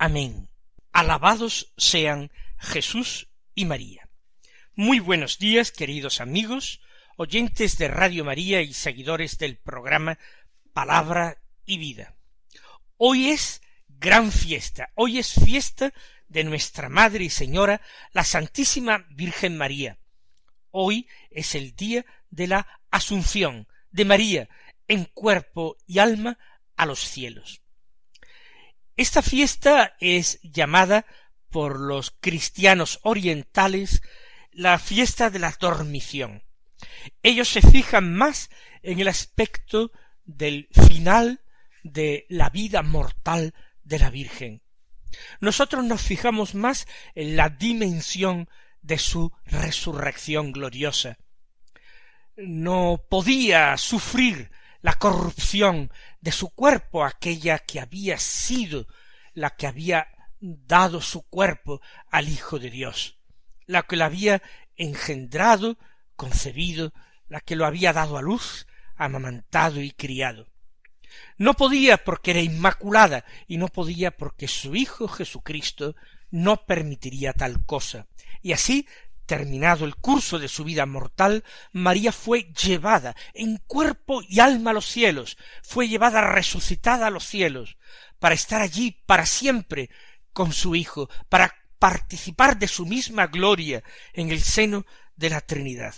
Amén. Alabados sean Jesús y María. Muy buenos días, queridos amigos, oyentes de Radio María y seguidores del programa Palabra y Vida. Hoy es gran fiesta, hoy es fiesta de nuestra Madre y Señora, la Santísima Virgen María. Hoy es el día de la Asunción de María en cuerpo y alma a los cielos. Esta fiesta es llamada por los cristianos orientales la fiesta de la dormición. Ellos se fijan más en el aspecto del final de la vida mortal de la Virgen. Nosotros nos fijamos más en la dimensión de su resurrección gloriosa. No podía sufrir la corrupción de su cuerpo, aquella que había sido la que había dado su cuerpo al Hijo de Dios, la que lo había engendrado, concebido, la que lo había dado a luz, amamantado y criado. No podía porque era inmaculada y no podía porque su Hijo Jesucristo no permitiría tal cosa. Y así Terminado el curso de su vida mortal, María fue llevada en cuerpo y alma a los cielos, fue llevada resucitada a los cielos, para estar allí para siempre con su Hijo, para participar de su misma gloria en el seno de la Trinidad.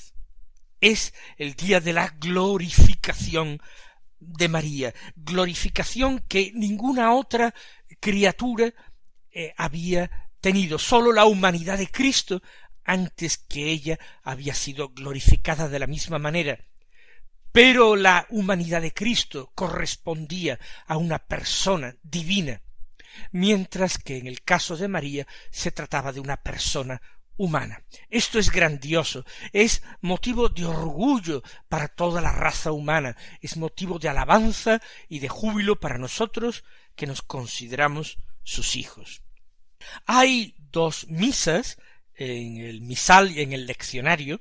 Es el día de la glorificación de María, glorificación que ninguna otra criatura eh, había tenido. Sólo la humanidad de Cristo antes que ella había sido glorificada de la misma manera. Pero la humanidad de Cristo correspondía a una persona divina, mientras que en el caso de María se trataba de una persona humana. Esto es grandioso, es motivo de orgullo para toda la raza humana, es motivo de alabanza y de júbilo para nosotros que nos consideramos sus hijos. Hay dos misas en el misal y en el leccionario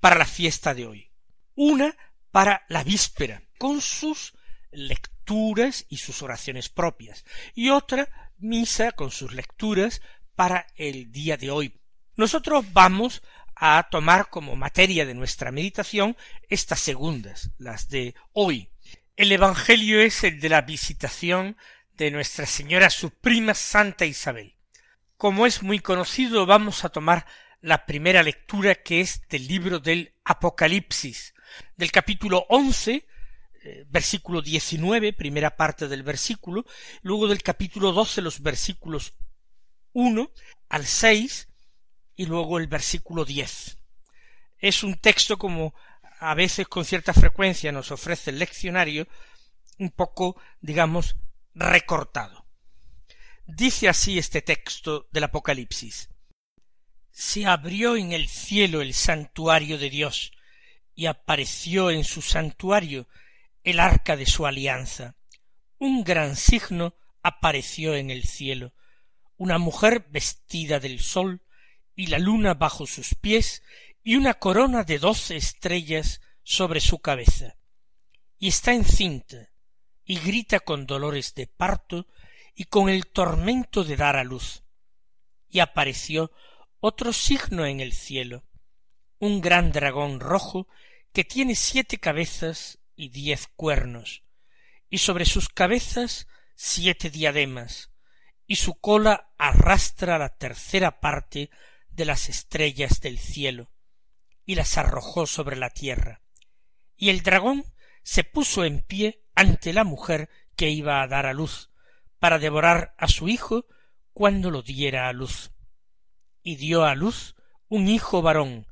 para la fiesta de hoy. Una para la víspera, con sus lecturas y sus oraciones propias, y otra misa con sus lecturas para el día de hoy. Nosotros vamos a tomar como materia de nuestra meditación estas segundas, las de hoy. El Evangelio es el de la visitación de Nuestra Señora su prima Santa Isabel. Como es muy conocido, vamos a tomar la primera lectura que es del libro del Apocalipsis, del capítulo once, eh, versículo diecinueve, primera parte del versículo, luego del capítulo doce, los versículos uno al seis, y luego el versículo diez. Es un texto como a veces con cierta frecuencia nos ofrece el leccionario, un poco, digamos, recortado. Dice así este texto del Apocalipsis. Se abrió en el cielo el santuario de Dios, y apareció en su santuario el arca de su alianza. Un gran signo apareció en el cielo, una mujer vestida del sol, y la luna bajo sus pies, y una corona de doce estrellas sobre su cabeza. Y está encinta, y grita con dolores de parto, y con el tormento de dar a luz. Y apareció otro signo en el cielo, un gran dragón rojo que tiene siete cabezas y diez cuernos, y sobre sus cabezas siete diademas, y su cola arrastra la tercera parte de las estrellas del cielo, y las arrojó sobre la tierra. Y el dragón se puso en pie ante la mujer que iba a dar a luz, para devorar a su hijo cuando lo diera a luz. Y dio a luz un hijo varón,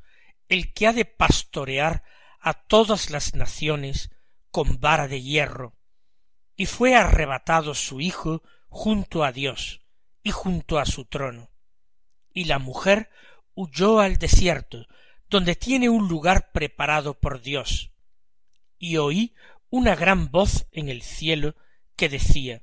el que ha de pastorear a todas las naciones con vara de hierro. Y fue arrebatado su hijo junto a Dios y junto a su trono. Y la mujer huyó al desierto, donde tiene un lugar preparado por Dios. Y oí una gran voz en el cielo que decía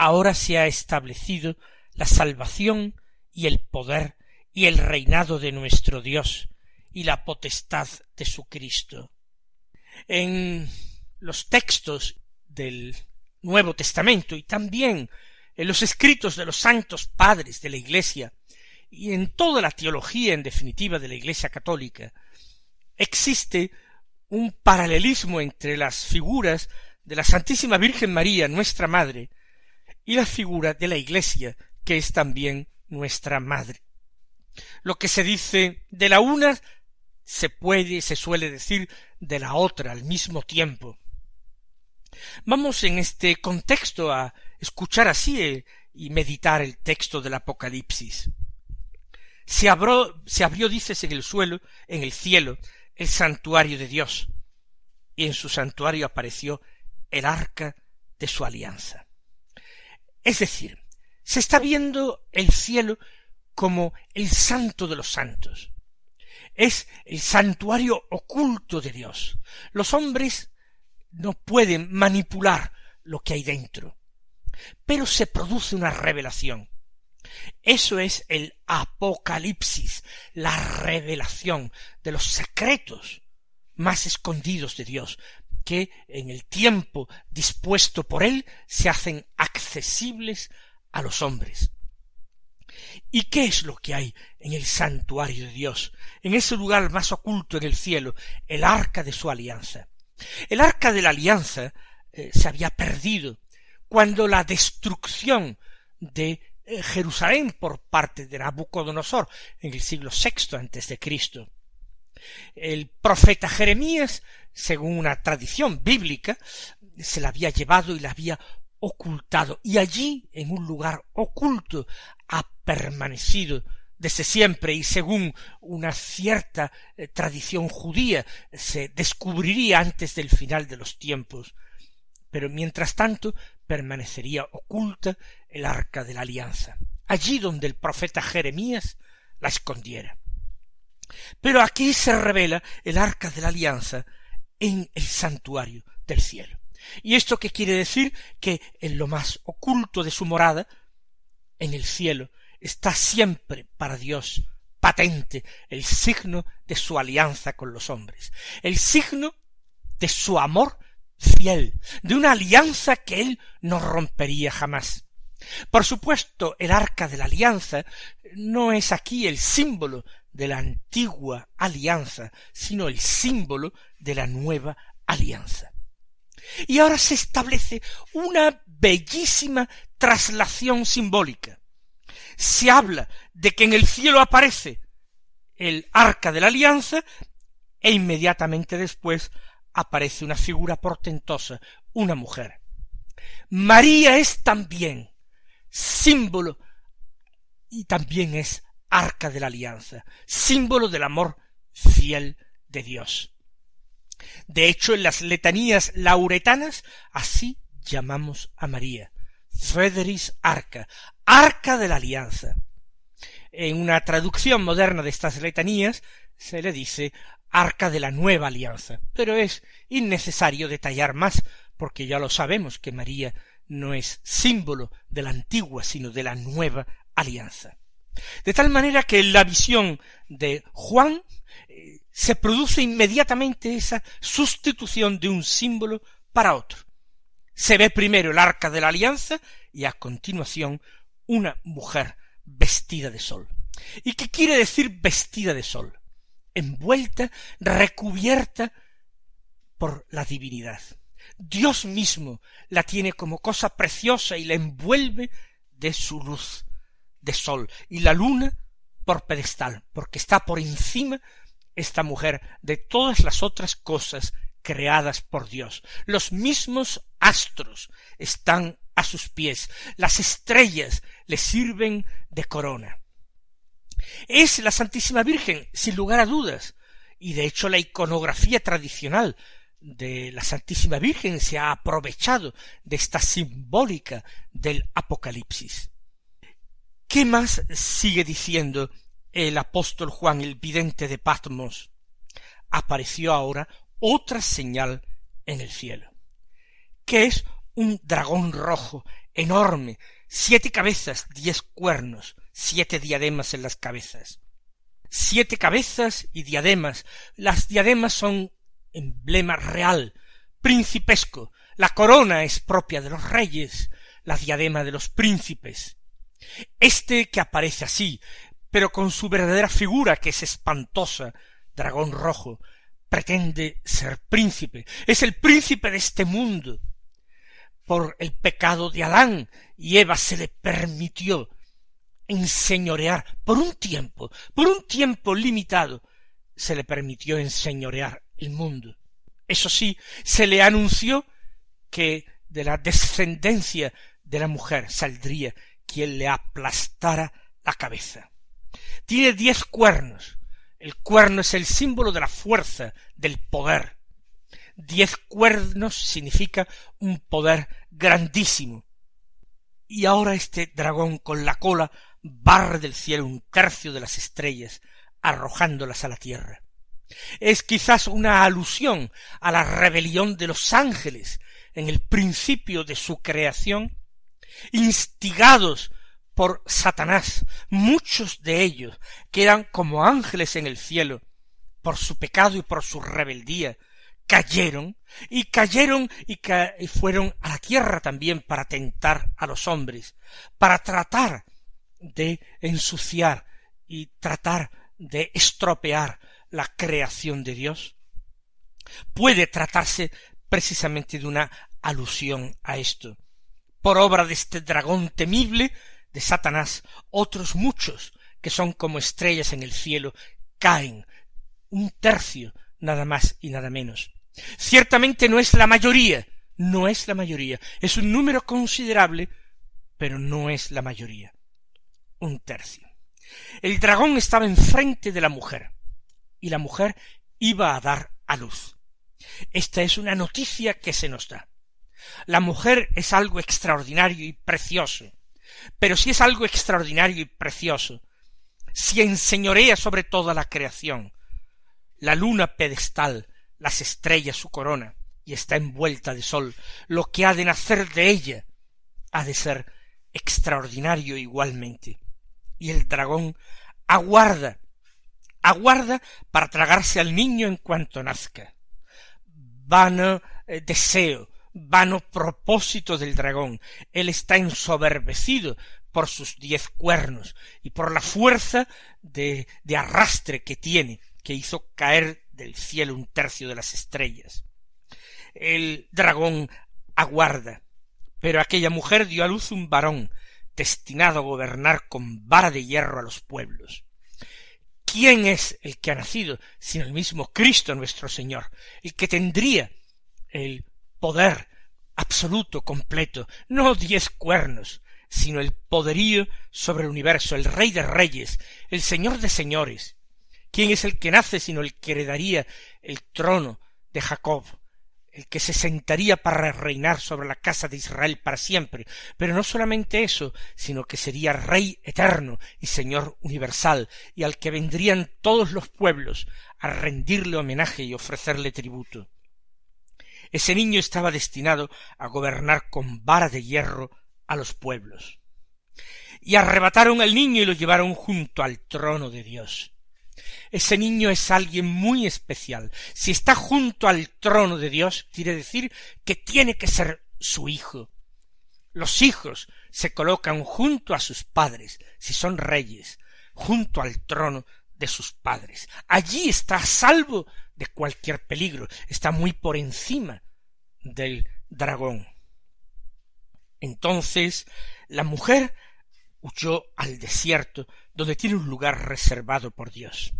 Ahora se ha establecido la salvación y el poder y el reinado de nuestro Dios y la potestad de su Cristo. En los textos del Nuevo Testamento y también en los escritos de los santos padres de la Iglesia y en toda la teología en definitiva de la Iglesia católica, existe un paralelismo entre las figuras de la Santísima Virgen María, nuestra Madre, y la figura de la Iglesia, que es también nuestra Madre. Lo que se dice de la una se puede, se suele decir de la otra al mismo tiempo. Vamos en este contexto a escuchar así eh, y meditar el texto del Apocalipsis. Se abrió, se abrió, dices, en el suelo, en el cielo, el santuario de Dios, y en su santuario apareció el arca de su alianza. Es decir, se está viendo el cielo como el santo de los santos. Es el santuario oculto de Dios. Los hombres no pueden manipular lo que hay dentro. Pero se produce una revelación. Eso es el apocalipsis, la revelación de los secretos más escondidos de Dios, que en el tiempo dispuesto por Él se hacen accesibles a los hombres. ¿Y qué es lo que hay en el santuario de Dios, en ese lugar más oculto en el cielo, el arca de su alianza? El arca de la alianza eh, se había perdido cuando la destrucción de eh, Jerusalén por parte de Nabucodonosor en el siglo VI antes de Cristo. El profeta Jeremías, según una tradición bíblica, se la había llevado y la había ocultado, y allí, en un lugar oculto, ha permanecido desde siempre y según una cierta eh, tradición judía se descubriría antes del final de los tiempos. Pero mientras tanto permanecería oculta el arca de la alianza, allí donde el profeta Jeremías la escondiera. Pero aquí se revela el arca de la alianza en el santuario del cielo. ¿Y esto qué quiere decir? Que en lo más oculto de su morada, en el cielo, está siempre para Dios patente el signo de su alianza con los hombres, el signo de su amor fiel, de una alianza que él no rompería jamás. Por supuesto, el arca de la alianza no es aquí el símbolo de la antigua alianza, sino el símbolo de la nueva alianza. Y ahora se establece una bellísima traslación simbólica se habla de que en el cielo aparece el arca de la alianza e inmediatamente después aparece una figura portentosa, una mujer. María es también símbolo y también es arca de la alianza, símbolo del amor fiel de Dios. De hecho, en las letanías lauretanas así llamamos a María, Frederis Arca, Arca de la Alianza. En una traducción moderna de estas letanías se le dice Arca de la Nueva Alianza, pero es innecesario detallar más, porque ya lo sabemos que María no es símbolo de la antigua, sino de la nueva alianza. De tal manera que en la visión de Juan eh, se produce inmediatamente esa sustitución de un símbolo para otro. Se ve primero el arca de la alianza y a continuación una mujer vestida de sol. ¿Y qué quiere decir vestida de sol? Envuelta, recubierta por la divinidad. Dios mismo la tiene como cosa preciosa y la envuelve de su luz de sol y la luna por pedestal, porque está por encima esta mujer de todas las otras cosas creadas por Dios. Los mismos astros están a sus pies, las estrellas le sirven de corona. Es la Santísima Virgen, sin lugar a dudas, y de hecho la iconografía tradicional de la Santísima Virgen se ha aprovechado de esta simbólica del Apocalipsis. ¿Qué más sigue diciendo el apóstol Juan, el vidente de Patmos? Apareció ahora otra señal en el cielo, que es un dragón rojo, enorme, siete cabezas, diez cuernos, siete diademas en las cabezas. Siete cabezas y diademas. Las diademas son emblema real, principesco. La corona es propia de los reyes, la diadema de los príncipes. Este que aparece así, pero con su verdadera figura que es espantosa, dragón rojo, pretende ser príncipe, es el príncipe de este mundo. Por el pecado de Adán y Eva se le permitió enseñorear por un tiempo, por un tiempo limitado, se le permitió enseñorear el mundo. Eso sí, se le anunció que de la descendencia de la mujer saldría quien le aplastara la cabeza. Tiene diez cuernos. El cuerno es el símbolo de la fuerza, del poder. Diez cuernos significa un poder grandísimo. Y ahora este dragón con la cola barre del cielo un tercio de las estrellas, arrojándolas a la tierra. Es quizás una alusión a la rebelión de los ángeles en el principio de su creación, instigados por Satanás, muchos de ellos, que eran como ángeles en el cielo, por su pecado y por su rebeldía, cayeron, y cayeron y, y fueron a la tierra también para tentar a los hombres, para tratar de ensuciar y tratar de estropear la creación de Dios? Puede tratarse precisamente de una alusión a esto. Por obra de este dragón temible de Satanás, otros muchos que son como estrellas en el cielo caen, un tercio nada más y nada menos. Ciertamente no es la mayoría, no es la mayoría, es un número considerable, pero no es la mayoría. Un tercio. El dragón estaba enfrente de la mujer y la mujer iba a dar a luz. Esta es una noticia que se nos da. La mujer es algo extraordinario y precioso, pero si es algo extraordinario y precioso, si enseñorea sobre toda la creación, la luna pedestal, las estrellas su corona, y está envuelta de sol, lo que ha de nacer de ella ha de ser extraordinario igualmente. Y el dragón aguarda aguarda para tragarse al niño en cuanto nazca. Vano eh, deseo, vano propósito del dragón. Él está ensoberbecido por sus diez cuernos y por la fuerza de, arrastre que tiene, que hizo caer del cielo un tercio de las estrellas. El dragón aguarda, pero aquella mujer dio a luz un varón, destinado a gobernar con vara de hierro a los pueblos. ¿Quién es el que ha nacido sino el mismo Cristo nuestro Señor, el que tendría el poder absoluto, completo, no diez cuernos, sino el poderío sobre el universo, el Rey de Reyes, el Señor de Señores? ¿Quién es el que nace sino el que heredaría el trono de Jacob, el que se sentaría para reinar sobre la casa de Israel para siempre, pero no solamente eso, sino que sería Rey eterno y Señor universal, y al que vendrían todos los pueblos a rendirle homenaje y ofrecerle tributo. Ese niño estaba destinado a gobernar con vara de hierro a los pueblos. Y arrebataron al niño y lo llevaron junto al trono de Dios. Ese niño es alguien muy especial. Si está junto al trono de Dios, quiere decir que tiene que ser su hijo. Los hijos se colocan junto a sus padres, si son reyes, junto al trono de sus padres. Allí está a salvo de cualquier peligro, está muy por encima del dragón. Entonces la mujer huyó al desierto, donde tiene un lugar reservado por Dios.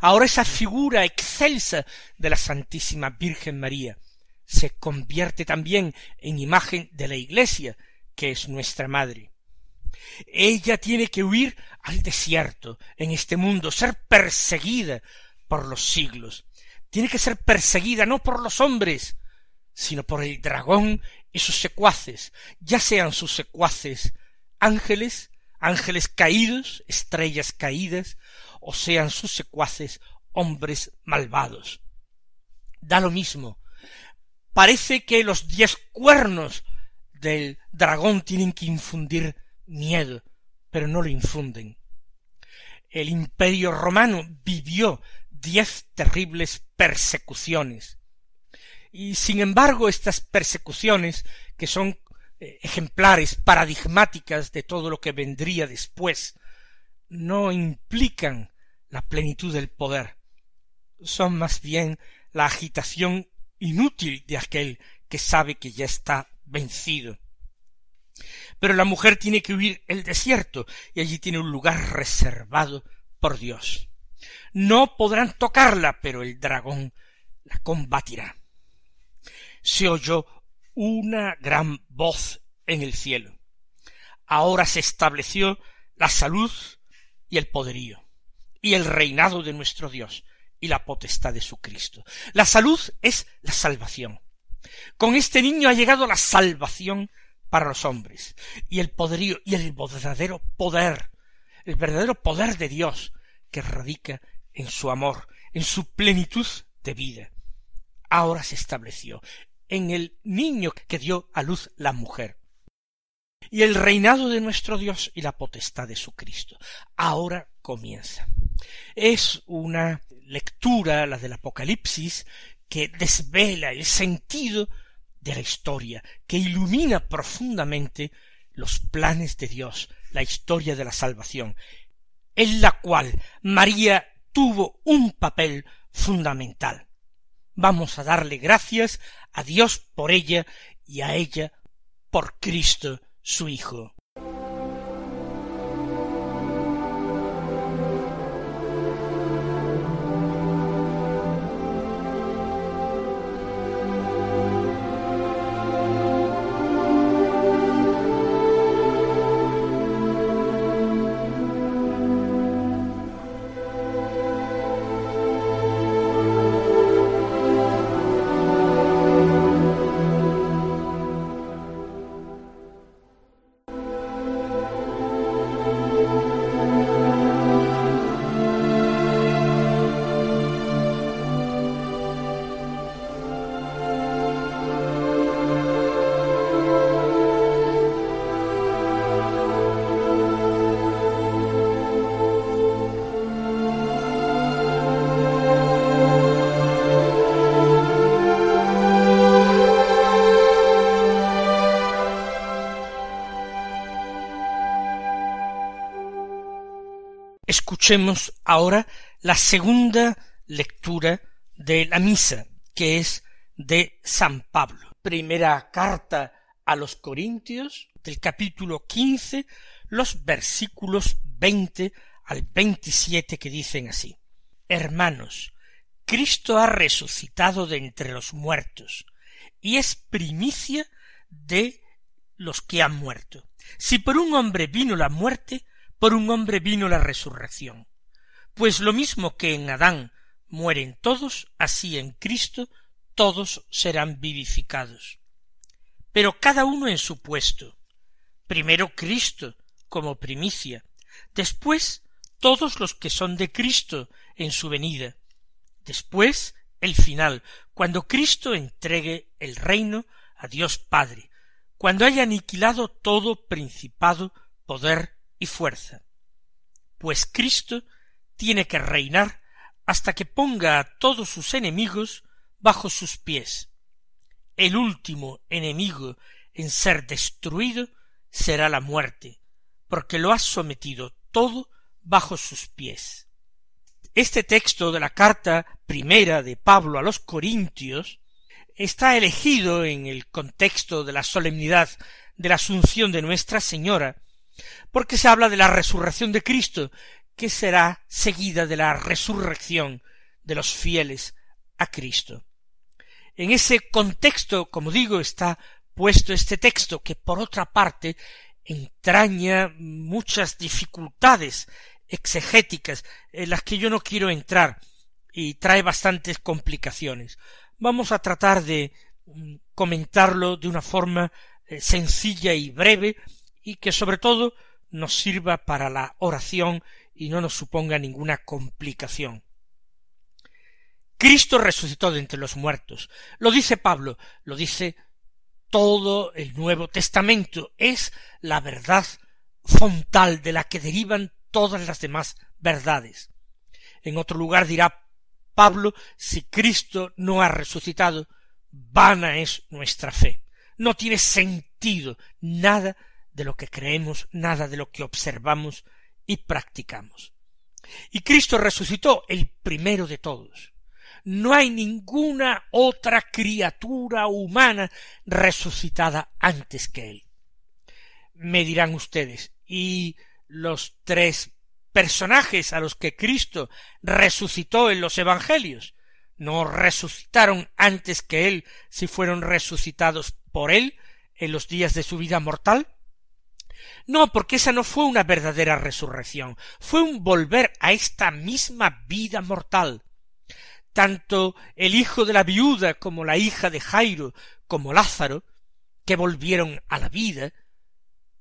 Ahora esa figura excelsa de la Santísima Virgen María se convierte también en imagen de la Iglesia, que es nuestra Madre. Ella tiene que huir al desierto, en este mundo, ser perseguida por los siglos. Tiene que ser perseguida no por los hombres, sino por el dragón y sus secuaces, ya sean sus secuaces ángeles, ángeles caídos, estrellas caídas, o sean sus secuaces hombres malvados. Da lo mismo. Parece que los diez cuernos del dragón tienen que infundir miedo, pero no lo infunden. El imperio romano vivió diez terribles persecuciones. Y sin embargo estas persecuciones, que son eh, ejemplares, paradigmáticas de todo lo que vendría después, no implican la plenitud del poder, son más bien la agitación inútil de aquel que sabe que ya está vencido. Pero la mujer tiene que huir el desierto y allí tiene un lugar reservado por Dios. No podrán tocarla, pero el dragón la combatirá. Se oyó una gran voz en el cielo. Ahora se estableció la salud y el poderío y el reinado de nuestro Dios y la potestad de su Cristo. La salud es la salvación. Con este niño ha llegado la salvación para los hombres y el poderío y el verdadero poder, el verdadero poder de Dios que radica en su amor, en su plenitud de vida. Ahora se estableció en el niño que dio a luz la mujer y el reinado de nuestro Dios y la potestad de su Cristo. Ahora comienza. Es una lectura, la del Apocalipsis, que desvela el sentido de la historia, que ilumina profundamente los planes de Dios, la historia de la salvación, en la cual María tuvo un papel fundamental. Vamos a darle gracias a Dios por ella y a ella por Cristo su Hijo. Escuchemos ahora la segunda lectura de la misa, que es de San Pablo. Primera carta a los Corintios, del capítulo quince, los versículos veinte al veintisiete que dicen así. Hermanos, Cristo ha resucitado de entre los muertos, y es primicia de los que han muerto. Si por un hombre vino la muerte, por un hombre vino la resurrección. Pues lo mismo que en Adán mueren todos, así en Cristo todos serán vivificados. Pero cada uno en su puesto. Primero Cristo como primicia, después todos los que son de Cristo en su venida, después el final, cuando Cristo entregue el reino a Dios Padre, cuando haya aniquilado todo principado, poder y fuerza. Pues Cristo tiene que reinar hasta que ponga a todos sus enemigos bajo sus pies. El último enemigo en ser destruido será la muerte, porque lo ha sometido todo bajo sus pies. Este texto de la carta primera de Pablo a los Corintios está elegido en el contexto de la solemnidad de la Asunción de Nuestra Señora porque se habla de la resurrección de Cristo, que será seguida de la resurrección de los fieles a Cristo. En ese contexto, como digo, está puesto este texto, que por otra parte entraña muchas dificultades exegéticas en las que yo no quiero entrar y trae bastantes complicaciones. Vamos a tratar de mm, comentarlo de una forma eh, sencilla y breve y que sobre todo nos sirva para la oración y no nos suponga ninguna complicación. Cristo resucitó de entre los muertos. Lo dice Pablo, lo dice todo el Nuevo Testamento. Es la verdad fontal de la que derivan todas las demás verdades. En otro lugar dirá Pablo, si Cristo no ha resucitado, vana es nuestra fe. No tiene sentido nada de lo que creemos, nada de lo que observamos y practicamos. Y Cristo resucitó el primero de todos. No hay ninguna otra criatura humana resucitada antes que Él. Me dirán ustedes, ¿y los tres personajes a los que Cristo resucitó en los Evangelios no resucitaron antes que Él si fueron resucitados por Él en los días de su vida mortal? No, porque esa no fue una verdadera resurrección, fue un volver a esta misma vida mortal. Tanto el hijo de la viuda como la hija de Jairo como Lázaro, que volvieron a la vida,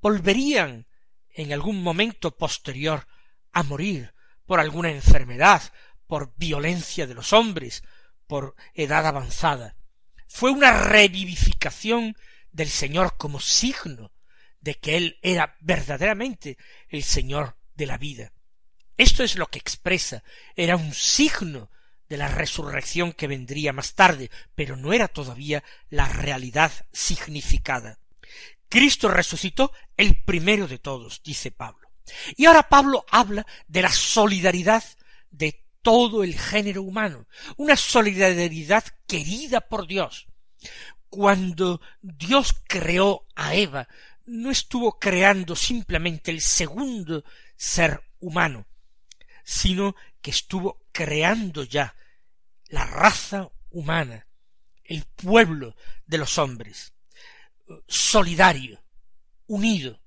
volverían en algún momento posterior a morir por alguna enfermedad, por violencia de los hombres, por edad avanzada. Fue una revivificación del Señor como signo de que Él era verdaderamente el Señor de la vida. Esto es lo que expresa, era un signo de la resurrección que vendría más tarde, pero no era todavía la realidad significada. Cristo resucitó el primero de todos, dice Pablo. Y ahora Pablo habla de la solidaridad de todo el género humano, una solidaridad querida por Dios. Cuando Dios creó a Eva, no estuvo creando simplemente el segundo ser humano, sino que estuvo creando ya la raza humana, el pueblo de los hombres, solidario, unido.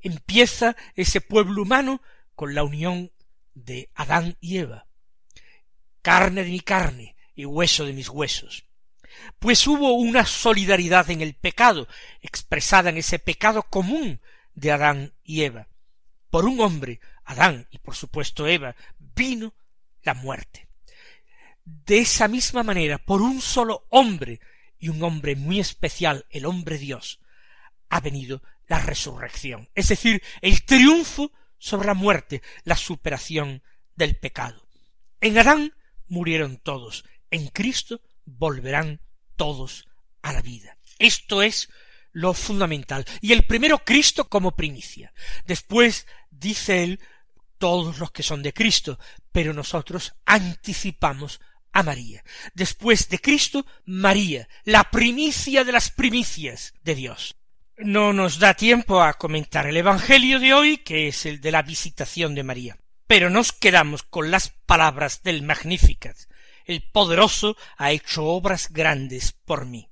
Empieza ese pueblo humano con la unión de Adán y Eva, carne de mi carne y hueso de mis huesos pues hubo una solidaridad en el pecado, expresada en ese pecado común de Adán y Eva. Por un hombre, Adán y por supuesto Eva, vino la muerte. De esa misma manera, por un solo hombre, y un hombre muy especial, el hombre Dios, ha venido la resurrección, es decir, el triunfo sobre la muerte, la superación del pecado. En Adán murieron todos, en Cristo volverán todos a la vida. Esto es lo fundamental. Y el primero Cristo como primicia. Después dice él todos los que son de Cristo, pero nosotros anticipamos a María. Después de Cristo, María, la primicia de las primicias de Dios. No nos da tiempo a comentar el Evangelio de hoy, que es el de la visitación de María, pero nos quedamos con las palabras del Magnificat, el poderoso ha hecho obras grandes por mí.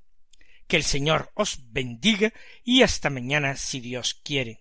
Que el Señor os bendiga y hasta mañana si Dios quiere.